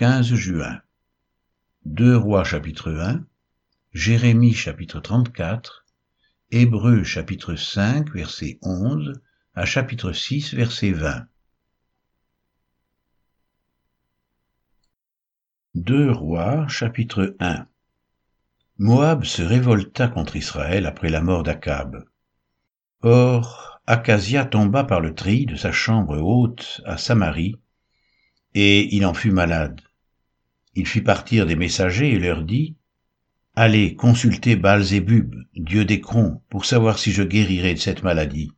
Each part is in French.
15 juin. 2 Rois chapitre 1, Jérémie chapitre 34, Hébreux chapitre 5 verset 11 à chapitre 6 verset 20. 2 Rois chapitre 1 Moab se révolta contre Israël après la mort d'Akab. Or, Acasia tomba par le tri de sa chambre haute à Samarie, et il en fut malade. Il fit partir des messagers et leur dit, Allez consulter Baal-Zébub, dieu d'Écron, pour savoir si je guérirai de cette maladie.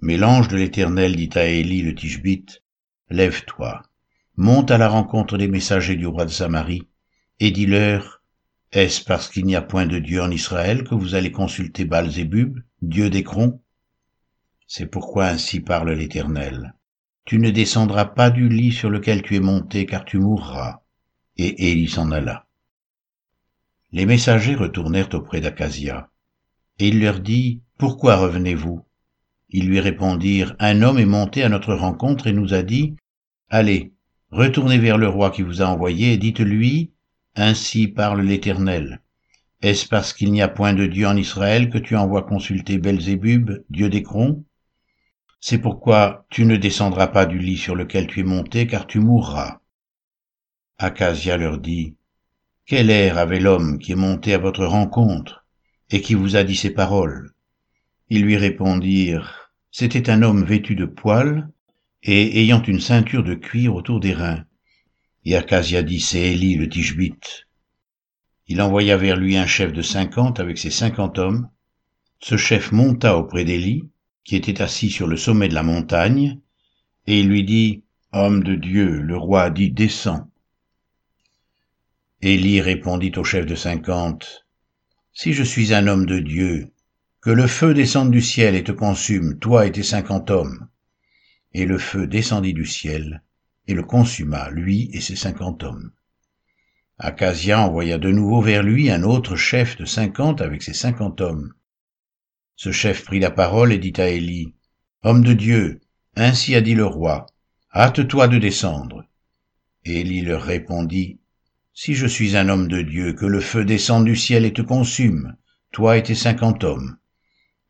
Mais l'ange de l'Éternel dit à Élie le Tishbite, Lève-toi, monte à la rencontre des messagers du roi de Samarie, et dis-leur, Est-ce parce qu'il n'y a point de Dieu en Israël que vous allez consulter Baal-Zébub, dieu d'Écron C'est pourquoi ainsi parle l'Éternel. Tu ne descendras pas du lit sur lequel tu es monté, car tu mourras. Et Élie s'en alla. Les messagers retournèrent auprès d'Acasia. Et il leur dit, Pourquoi revenez-vous? Ils lui répondirent, Un homme est monté à notre rencontre et nous a dit, Allez, retournez vers le roi qui vous a envoyé et dites-lui, Ainsi parle l'Éternel. Est-ce parce qu'il n'y a point de Dieu en Israël que tu envoies consulter Belzébub, dieu d'Écron c'est pourquoi tu ne descendras pas du lit sur lequel tu es monté, car tu mourras. Acasia leur dit, Quel air avait l'homme qui est monté à votre rencontre et qui vous a dit ces paroles? Ils lui répondirent, C'était un homme vêtu de poils et ayant une ceinture de cuir autour des reins. Et Acasia dit, C'est Élie le Tishbite. Il envoya vers lui un chef de cinquante avec ses cinquante hommes. Ce chef monta auprès d'Élie, qui était assis sur le sommet de la montagne, et il lui dit, Homme de Dieu, le roi a dit, descends. Élie répondit au chef de cinquante, Si je suis un homme de Dieu, que le feu descende du ciel et te consume, toi et tes cinquante hommes. Et le feu descendit du ciel, et le consuma, lui et ses cinquante hommes. Acasia envoya de nouveau vers lui un autre chef de cinquante avec ses cinquante hommes. Ce chef prit la parole et dit à Élie, Homme de Dieu, ainsi a dit le roi, hâte-toi de descendre. Et Élie leur répondit, Si je suis un homme de Dieu, que le feu descende du ciel et te consume, toi et tes cinquante hommes.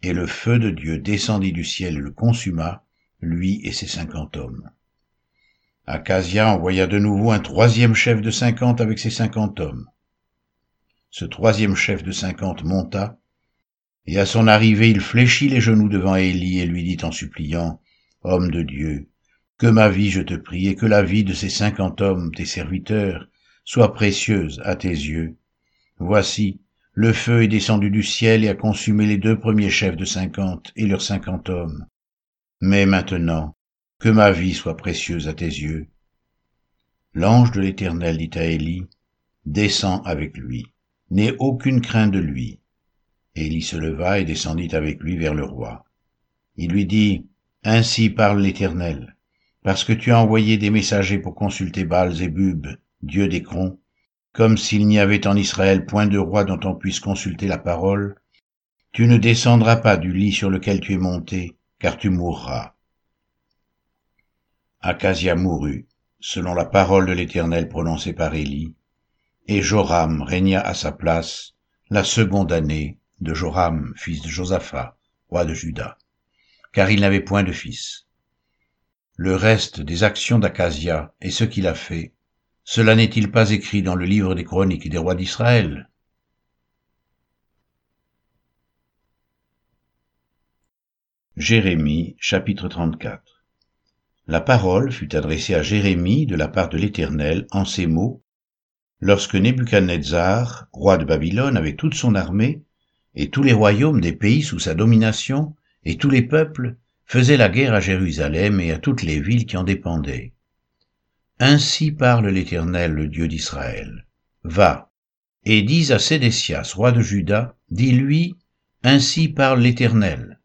Et le feu de Dieu descendit du ciel et le consuma, lui et ses cinquante hommes. Acasia envoya de nouveau un troisième chef de cinquante avec ses cinquante hommes. Ce troisième chef de cinquante monta, et à son arrivée, il fléchit les genoux devant Élie et lui dit en suppliant, Homme de Dieu, que ma vie, je te prie, et que la vie de ces cinquante hommes, tes serviteurs, soit précieuse à tes yeux. Voici, le feu est descendu du ciel et a consumé les deux premiers chefs de cinquante et leurs cinquante hommes. Mais maintenant, que ma vie soit précieuse à tes yeux. L'ange de l'Éternel dit à Élie, Descends avec lui, n'aie aucune crainte de lui, Élie se leva et descendit avec lui vers le roi. Il lui dit, Ainsi parle l'Éternel, parce que tu as envoyé des messagers pour consulter Baal-Zébub, dieu d'Écron, comme s'il n'y avait en Israël point de roi dont on puisse consulter la parole, tu ne descendras pas du lit sur lequel tu es monté, car tu mourras. Acasia mourut, selon la parole de l'Éternel prononcée par Élie, et Joram régna à sa place la seconde année de Joram, fils de Josaphat, roi de Juda, car il n'avait point de fils. Le reste des actions d'Acasia et ce qu'il a fait, cela n'est-il pas écrit dans le livre des chroniques des rois d'Israël? Jérémie chapitre 34 La parole fut adressée à Jérémie de la part de l'Éternel en ces mots, lorsque Nebuchadnezzar, roi de Babylone, avec toute son armée, et tous les royaumes des pays sous sa domination, et tous les peuples, faisaient la guerre à Jérusalem et à toutes les villes qui en dépendaient. Ainsi parle l'Éternel, le Dieu d'Israël. Va, et dis à Sédécias, roi de Juda, dis-lui, Ainsi parle l'Éternel.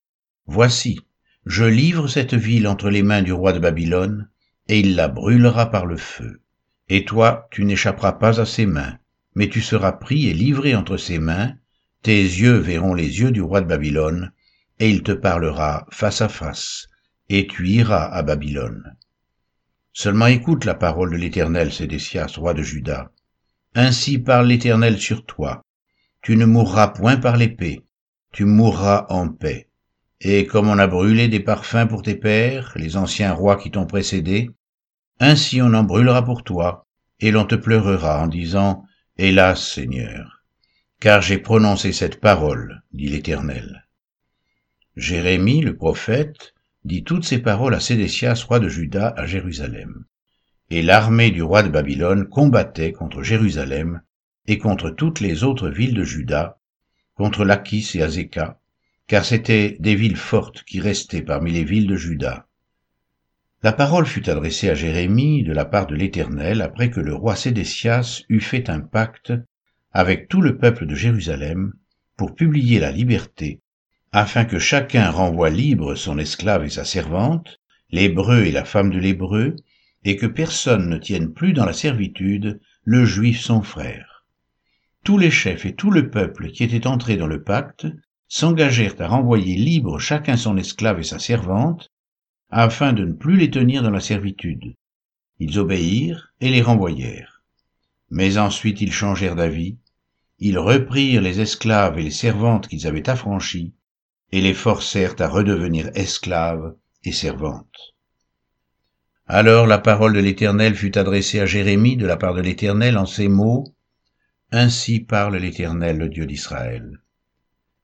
Voici, je livre cette ville entre les mains du roi de Babylone, et il la brûlera par le feu. Et toi, tu n'échapperas pas à ses mains, mais tu seras pris et livré entre ses mains, tes yeux verront les yeux du roi de Babylone, et il te parlera face à face, et tu iras à Babylone. Seulement écoute la parole de l'Éternel, Sédécias, roi de Juda. Ainsi parle l'Éternel sur toi. Tu ne mourras point par l'épée, tu mourras en paix. Et comme on a brûlé des parfums pour tes pères, les anciens rois qui t'ont précédé, ainsi on en brûlera pour toi, et l'on te pleurera en disant, Hélas, Seigneur, car j'ai prononcé cette parole, dit l'Éternel. Jérémie, le prophète, dit toutes ces paroles à Sédécias, roi de Juda, à Jérusalem. Et l'armée du roi de Babylone combattait contre Jérusalem et contre toutes les autres villes de Juda, contre Lachis et Azéka, car c'étaient des villes fortes qui restaient parmi les villes de Juda. La parole fut adressée à Jérémie de la part de l'Éternel après que le roi Sédécias eut fait un pacte avec tout le peuple de Jérusalem pour publier la liberté, afin que chacun renvoie libre son esclave et sa servante, l'hébreu et la femme de l'hébreu, et que personne ne tienne plus dans la servitude le juif son frère. Tous les chefs et tout le peuple qui étaient entrés dans le pacte s'engagèrent à renvoyer libre chacun son esclave et sa servante, afin de ne plus les tenir dans la servitude. Ils obéirent et les renvoyèrent. Mais ensuite ils changèrent d'avis, ils reprirent les esclaves et les servantes qu'ils avaient affranchis, et les forcèrent à redevenir esclaves et servantes. Alors la parole de l'Éternel fut adressée à Jérémie de la part de l'Éternel en ces mots, Ainsi parle l'Éternel, le Dieu d'Israël.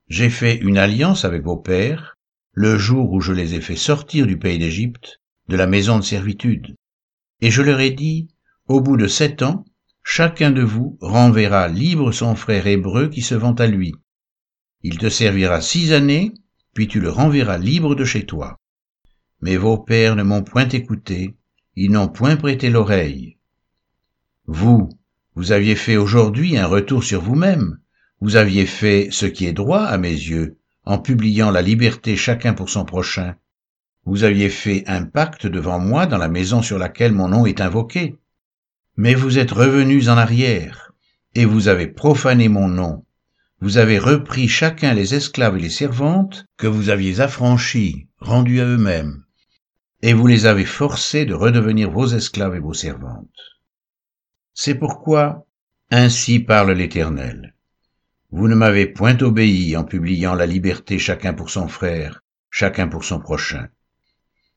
J'ai fait une alliance avec vos pères le jour où je les ai fait sortir du pays d'Égypte, de la maison de servitude. Et je leur ai dit, au bout de sept ans, chacun de vous renverra libre son frère hébreu qui se vend à lui. Il te servira six années, puis tu le renverras libre de chez toi. Mais vos pères ne m'ont point écouté, ils n'ont point prêté l'oreille. Vous, vous aviez fait aujourd'hui un retour sur vous-même, vous aviez fait ce qui est droit à mes yeux, en publiant la liberté chacun pour son prochain. Vous aviez fait un pacte devant moi dans la maison sur laquelle mon nom est invoqué. Mais vous êtes revenus en arrière, et vous avez profané mon nom. Vous avez repris chacun les esclaves et les servantes que vous aviez affranchis, rendus à eux-mêmes, et vous les avez forcés de redevenir vos esclaves et vos servantes. C'est pourquoi, ainsi parle l'Éternel. Vous ne m'avez point obéi en publiant la liberté chacun pour son frère, chacun pour son prochain.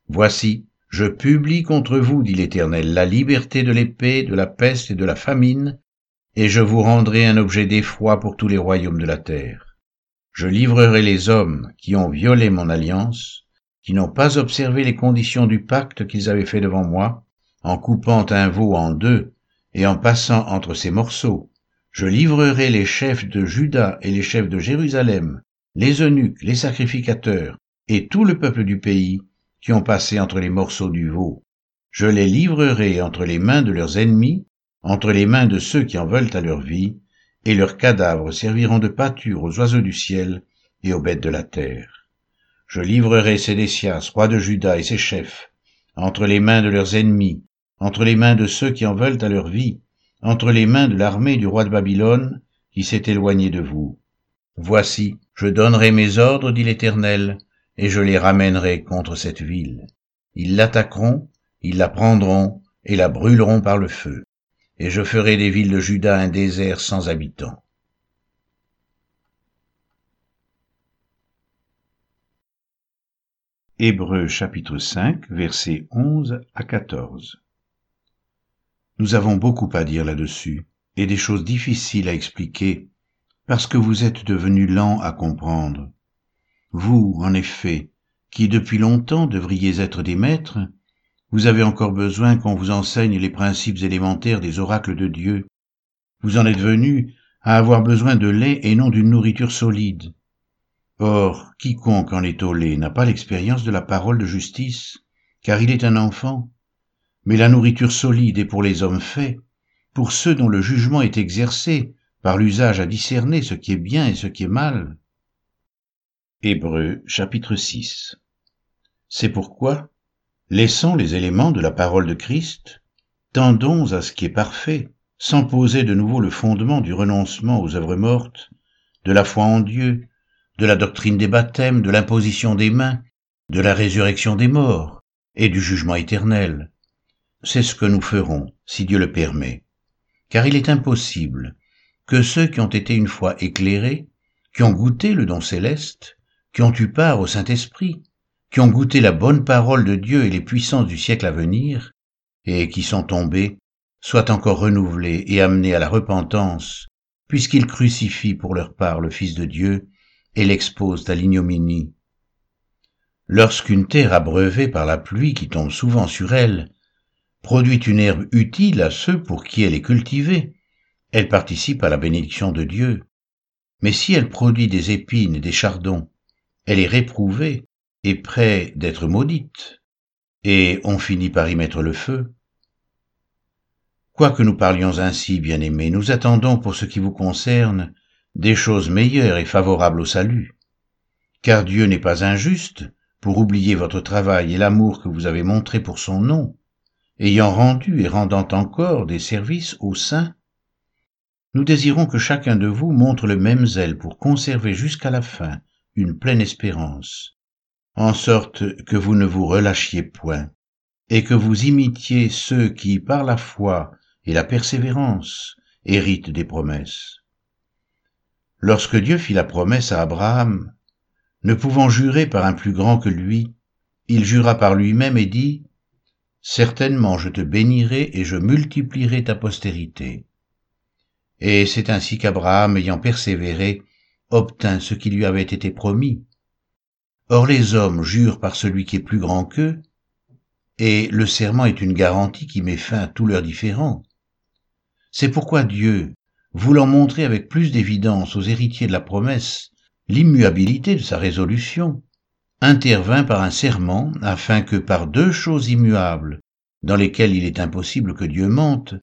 Voici, je publie contre vous, dit l'Éternel, la liberté de l'épée, de la peste et de la famine, et je vous rendrai un objet d'effroi pour tous les royaumes de la terre. Je livrerai les hommes qui ont violé mon alliance, qui n'ont pas observé les conditions du pacte qu'ils avaient fait devant moi, en coupant un veau en deux et en passant entre ses morceaux, je livrerai les chefs de Juda et les chefs de Jérusalem, les eunuques, les sacrificateurs, et tout le peuple du pays, qui ont passé entre les morceaux du veau. Je les livrerai entre les mains de leurs ennemis, entre les mains de ceux qui en veulent à leur vie, et leurs cadavres serviront de pâture aux oiseaux du ciel et aux bêtes de la terre. Je livrerai Sédécias, roi de Juda, et ses chefs, entre les mains de leurs ennemis, entre les mains de ceux qui en veulent à leur vie, entre les mains de l'armée du roi de Babylone, qui s'est éloigné de vous. Voici, je donnerai mes ordres, dit l'Éternel, et je les ramènerai contre cette ville. Ils l'attaqueront, ils la prendront, et la brûleront par le feu. Et je ferai des villes de Juda un désert sans habitants. Hébreux chapitre 5 versets 11 à 14 nous avons beaucoup à dire là-dessus, et des choses difficiles à expliquer, parce que vous êtes devenus lents à comprendre. Vous, en effet, qui depuis longtemps devriez être des maîtres, vous avez encore besoin qu'on vous enseigne les principes élémentaires des oracles de Dieu. Vous en êtes venus à avoir besoin de lait et non d'une nourriture solide. Or, quiconque en est au lait n'a pas l'expérience de la parole de justice, car il est un enfant. Mais la nourriture solide est pour les hommes faits, pour ceux dont le jugement est exercé par l'usage à discerner ce qui est bien et ce qui est mal. Hébreux chapitre 6 C'est pourquoi, laissant les éléments de la parole de Christ, tendons à ce qui est parfait, sans poser de nouveau le fondement du renoncement aux œuvres mortes, de la foi en Dieu, de la doctrine des baptêmes, de l'imposition des mains, de la résurrection des morts et du jugement éternel. C'est ce que nous ferons, si Dieu le permet, car il est impossible que ceux qui ont été une fois éclairés, qui ont goûté le don céleste, qui ont eu part au Saint-Esprit, qui ont goûté la bonne parole de Dieu et les puissances du siècle à venir, et qui sont tombés, soient encore renouvelés et amenés à la repentance, puisqu'ils crucifient pour leur part le Fils de Dieu et l'exposent à l'ignominie. Lorsqu'une terre abreuvée par la pluie qui tombe souvent sur elle produit une herbe utile à ceux pour qui elle est cultivée, elle participe à la bénédiction de Dieu. Mais si elle produit des épines et des chardons, elle est réprouvée et près d'être maudite, et on finit par y mettre le feu. Quoique nous parlions ainsi, bien-aimés, nous attendons pour ce qui vous concerne des choses meilleures et favorables au salut. Car Dieu n'est pas injuste pour oublier votre travail et l'amour que vous avez montré pour son nom, ayant rendu et rendant encore des services aux saints. Nous désirons que chacun de vous montre le même zèle pour conserver jusqu'à la fin une pleine espérance, en sorte que vous ne vous relâchiez point, et que vous imitiez ceux qui, par la foi et la persévérance, héritent des promesses. Lorsque Dieu fit la promesse à Abraham, ne pouvant jurer par un plus grand que lui, il jura par lui-même et dit, Certainement je te bénirai et je multiplierai ta postérité. Et c'est ainsi qu'Abraham, ayant persévéré, obtint ce qui lui avait été promis. Or les hommes jurent par celui qui est plus grand qu'eux, et le serment est une garantie qui met fin à tous leurs différends. C'est pourquoi Dieu, voulant montrer avec plus d'évidence aux héritiers de la promesse l'immuabilité de sa résolution, intervint par un serment afin que par deux choses immuables, dans lesquelles il est impossible que Dieu mente,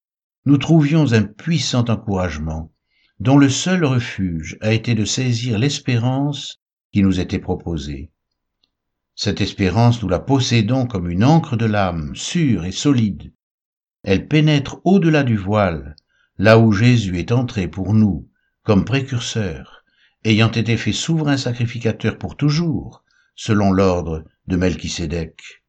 nous trouvions un puissant encouragement, dont le seul refuge a été de saisir l'espérance qui nous était proposée. Cette espérance, nous la possédons comme une encre de l'âme, sûre et solide. Elle pénètre au-delà du voile, là où Jésus est entré pour nous comme précurseur, ayant été fait souverain sacrificateur pour toujours, selon l'ordre de Melchisédek.